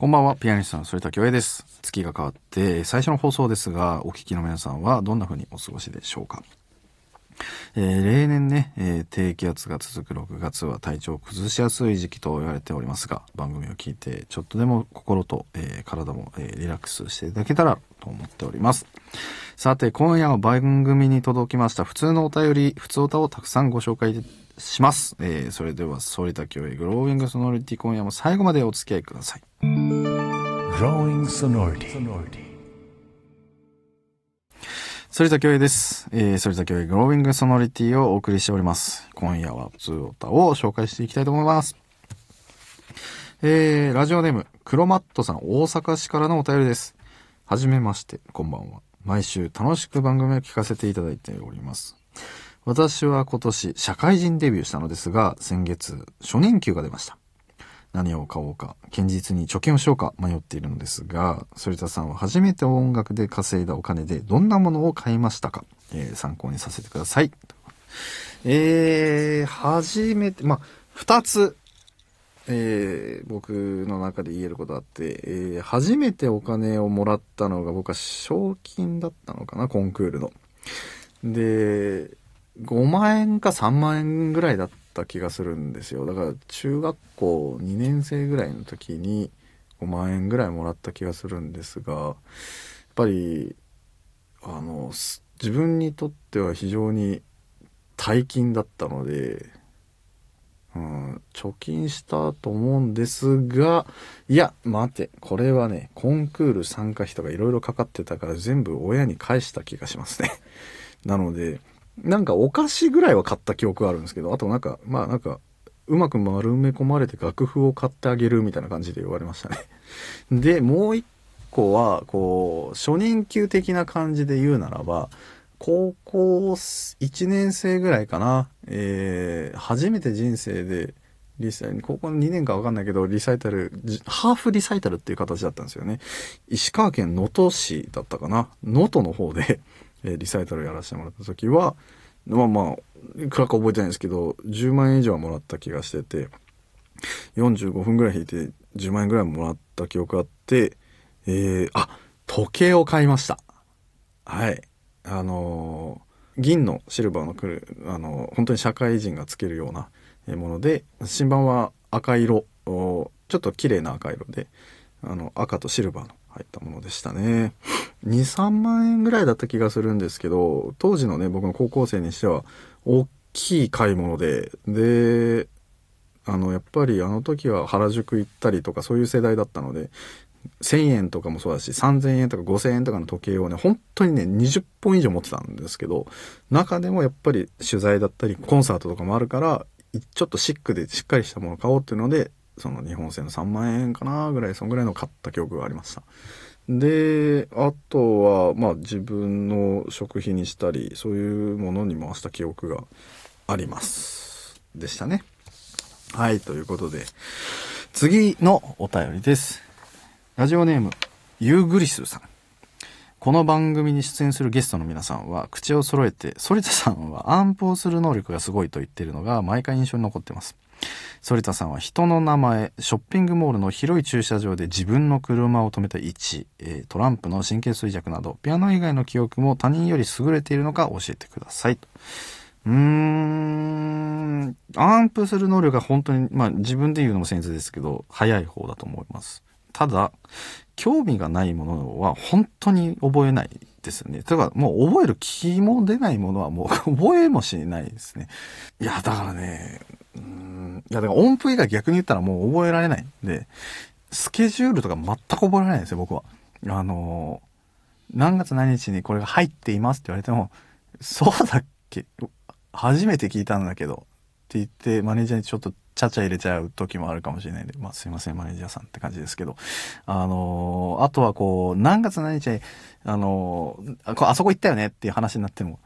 こんばんは、ピアニストの反田恭平です。月が変わって、最初の放送ですが、お聞きの皆さんはどんな風にお過ごしでしょうか？えー例年ね、えー低気圧が続く6月は体調を崩しやすい時期と言われておりますが、番組を聞いて、ちょっとでも心と、えー体も、えリラックスしていただけたらと思っております。さて、今夜は番組に届きました普通のお便り、普通歌をたくさんご紹介します。えーそれでは、反田恭平グローウィングソノリティ今夜も最後までお付き合いください。反田恭平です。えー、反田恭平グローウィングソノリティをお送りしております。今夜は普通歌を紹介していきたいと思います。えー、ラジオネーム、クロマットさん、大阪市からのお便りです。はじめまして、こんばんは。毎週楽しく番組を聞かせていただいております。私は今年、社会人デビューしたのですが、先月、初任給が出ました。何を買おうか、堅実に貯金をしようか迷っているのですが、反田さんは初めて音楽で稼いだお金でどんなものを買いましたか、えー参考にさせてください。えー、初めて、まあ、二つ、えー僕の中で言えることあって、えー初めてお金をもらったのが僕は賞金だったのかな、コンクールの。で、5万円か3万円ぐらいだった気がするんですよ。だから中学校2年生ぐらいの時に5万円ぐらいもらった気がするんですが、やっぱり、あの、自分にとっては非常に大金だったので、うん、貯金したと思うんですが、いや、待て、これはね、コンクール参加費とかいろいろかかってたから全部親に返した気がしますね。なので、なんかお菓子ぐらいは買った記憶があるんですけど、あとなんか、まあなんか、うまく丸め込まれて楽譜を買ってあげるみたいな感じで言われましたね。で、もう一個は、こう、初任給的な感じで言うならば、高校1年生ぐらいかな、えー、初めて人生で、リサイ高校の2年かわかんないけど、リサイタル、ハーフリサイタルっていう形だったんですよね。石川県能登市だったかな。能登の方で、えーリサイタルやらせてもらった時は、まあまあ、いくらか覚えてないんですけど、10万円以上はもらった気がしてて、45分ぐらい引いて10万円ぐらいもらった記憶があって、えー、あ、時計を買いました。はい。あのー銀のシルバーのくる、あのー本当に社会人がつけるようなもので、新版は赤色、ちょっと綺麗な赤色で、あの、赤とシルバーの入ったものでしたね。2、3万円ぐらいだった気がするんですけど、当時のね、僕の高校生にしては、大きい買い物で、で、あの、やっぱりあの時は原宿行ったりとかそういう世代だったので、1000円とかもそうだし、3000円とか5000円とかの時計をね、本当にね、20本以上持ってたんですけど、中でもやっぱり取材だったり、コンサートとかもあるから、ちょっとシックでしっかりしたものを買おうっていうので、その日本製の3万円かなぐらい、そんぐらいの買った記憶がありました。で、あとは、まあ自分の食費にしたり、そういうものに回した記憶があります。でしたね。はい、ということで、次のお便りです。ラジオネーム、ユーグリスさん。この番組に出演するゲストの皆さんは口を揃えて、反田さんは暗譜をする能力がすごいと言っているのが毎回印象に残ってます。反田さんは人の名前、ショッピングモールの広い駐車場で自分の車を止めた位置、えトランプの神経衰弱など、ピアノ以外の記憶も他人より優れているのか教えてください。とうーん、暗譜する能力が本当に、まあ自分で言うのも僭越ですけど、早い方だと思います。ただ、興味がないものは本当に覚えないですよね。というか、もう覚える気も出ないものはもう 覚えもしないですね。いや、だからね、いや、だから音符以外逆に言ったらもう覚えられないんで、スケジュールとか全く覚えられないんですよ、僕は。あのー何月何日にこれが入っていますって言われても、そうだっけ？初めて聞いたんだけど、って言って、マネージャーにちょっとちゃちゃ入れちゃう時もあるかもしれないんで、まあすいません、マネージャーさんって感じですけど、あのーあとはこう、何月何日に、あのーああそこ行ったよねっていう話になっても、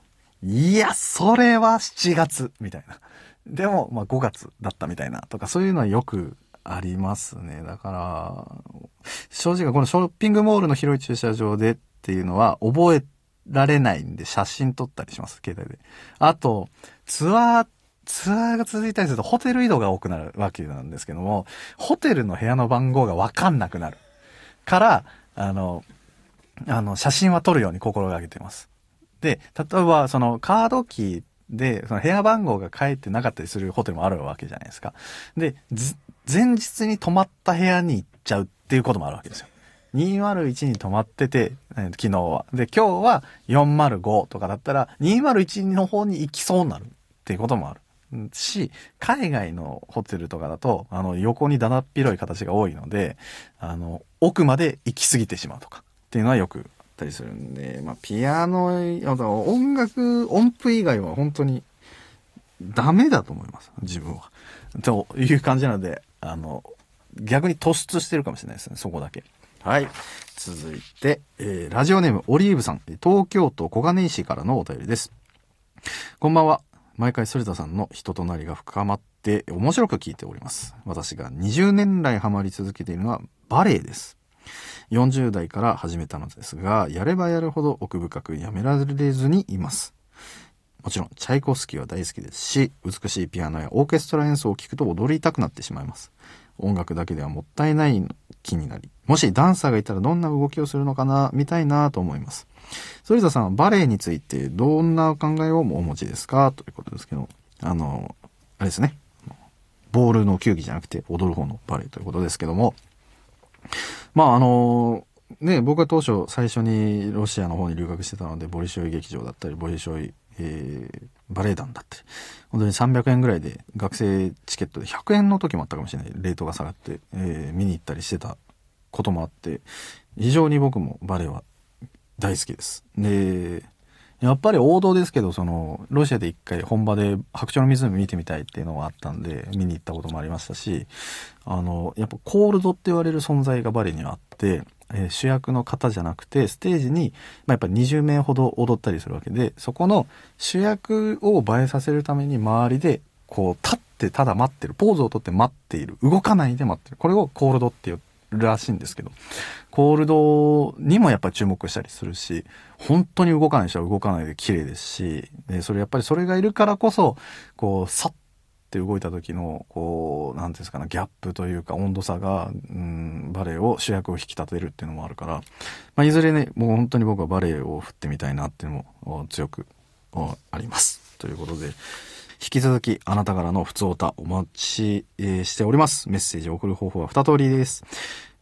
いや、それは7月みたいな。でも、まあ5月だったみたいなとか、そういうのはよくありますね。だから、正直このショッピングモールの広い駐車場でっていうのは覚えられないんで写真撮ったりします、携帯で。あと、ツアー、ツアーが続いたりするとホテル移動が多くなるわけなんですけども、ホテルの部屋の番号がわかんなくなる。から、あの、あの、写真は撮るように心がけています。で、例えば、そのカードキーで、その部屋番号が書いてなかったりするホテルもあるわけじゃないですか。で、前日に泊まった部屋に行っちゃうっていうこともあるわけですよ。201に泊まってて、えー昨日は。で、今日は405とかだったら、201の方に行きそうになるっていうこともある。し、海外のホテルとかだと、あの、横にだだっ広い形が多いので、あの、奥まで行き過ぎてしまうとかっていうのはよくったりするんで、まあ、ピアノ、音楽、音符以外は本当にダメだと思います。自分は。という感じなので、あの、逆に突出してるかもしれないですね、そこだけ。はい。続いて、えーラジオネームオリーブさん、東京都小金井市からのお便りです。こんばんは。毎回反田さんの人となりが深まって面白く聞いております。私が20年来ハマり続けているのはバレエです。40代から始めたのですが、やればやるほど奥深くやめられずにいます。もちろん、チャイコフスキーは大好きですし、美しいピアノやオーケストラ演奏を聴くと踊りたくなってしまいます。音楽だけではもったいない気になり、もしダンサーがいたらどんな動きをするのかな、見たいなと思います。反田さんはバレエについてどんなお考えをお持ちですか？ということですけど、あの、あれですね。ボールの球技じゃなくて踊る方のバレエということですけども、まああの、ね、僕は当初最初にロシアの方に留学してたので、ボリショイ劇場だったり、ボリショイ、えーバレエ団だったり、本当に300円ぐらいで学生チケットで100円の時もあったかもしれない。レートが下がって、えー見に行ったりしてたこともあって、非常に僕もバレエは大好きです。で、やっぱり王道ですけど、その、ロシアで一回本場で白鳥の湖見てみたいっていうのがあったんで、見に行ったこともありましたし、あの、やっぱコールドって言われる存在がバレエにはあって、えー主役の方じゃなくて、ステージに、まあ、やっぱ20名ほど踊ったりするわけで、そこの主役を映えさせるために周りで、こう、立ってただ待ってる、ポーズをとって待っている、動かないで待ってる。これをコールドっていらしいんですけど、コールドにもやっぱり注目したりするし、本当に動かない人は動かないで綺麗ですし、で、それやっぱりそれがいるからこそ、こう、さって動いた時の、こう、なんていうんですかね、ギャップというか温度差が、うん、バレエを主役を引き立てるっていうのもあるから、まあ、いずれね、もう本当に僕はバレエを振ってみたいなっていうのも強くあります。ということで、引き続きあなたからの普通歌お待ち、しております。メッセージを送る方法は2通りです。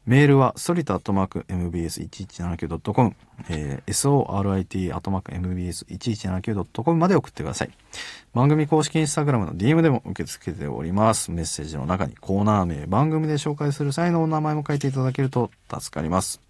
メールは、ソリタアットマーク mbs1179.com、えー、sorit アットマーク mbs1179.com まで送ってください。番組公式インスタグラムの DM でも受け付けております。メッセージの中にコーナー名、番組で紹介する際のお名前も書いていただけると助かります。